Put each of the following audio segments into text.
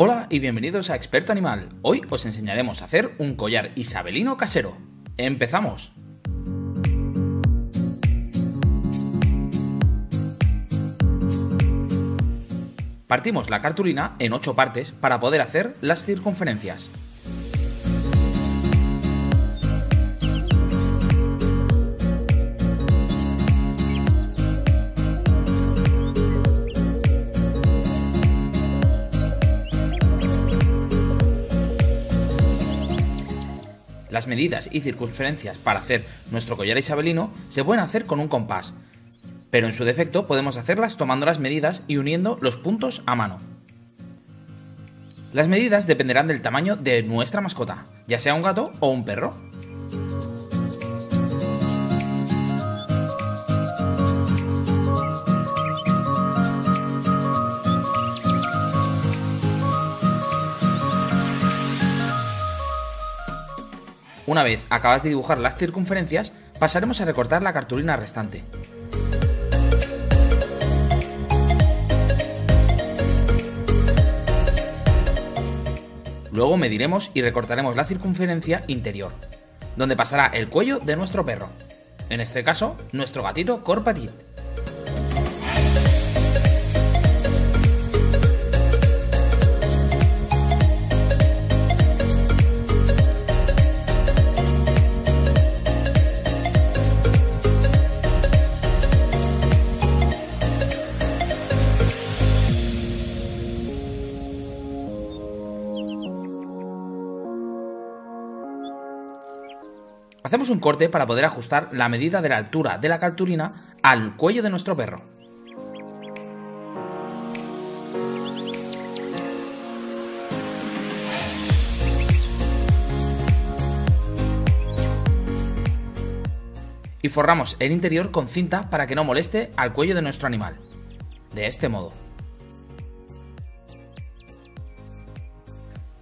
Hola y bienvenidos a Experto Animal. Hoy os enseñaremos a hacer un collar isabelino casero. ¡Empezamos! Partimos la cartulina en 8 partes para poder hacer las circunferencias. Las medidas y circunferencias para hacer nuestro collar isabelino se pueden hacer con un compás, pero en su defecto podemos hacerlas tomando las medidas y uniendo los puntos a mano. Las medidas dependerán del tamaño de nuestra mascota, ya sea un gato o un perro. Una vez acabas de dibujar las circunferencias, pasaremos a recortar la cartulina restante. Luego mediremos y recortaremos la circunferencia interior, donde pasará el cuello de nuestro perro. En este caso, nuestro gatito Corpatit. Hacemos un corte para poder ajustar la medida de la altura de la cartulina al cuello de nuestro perro. Y forramos el interior con cinta para que no moleste al cuello de nuestro animal. De este modo.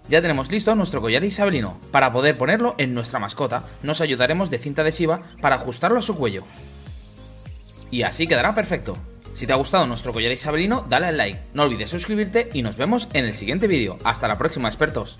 Ya tenemos listo nuestro collar isabelino. Para poder ponerlo en nuestra mascota, nos ayudaremos de cinta adhesiva para ajustarlo a su cuello. Y así quedará perfecto. Si te ha gustado nuestro collar isabelino, dale al like, no olvides suscribirte y nos vemos en el siguiente vídeo. Hasta la próxima, expertos.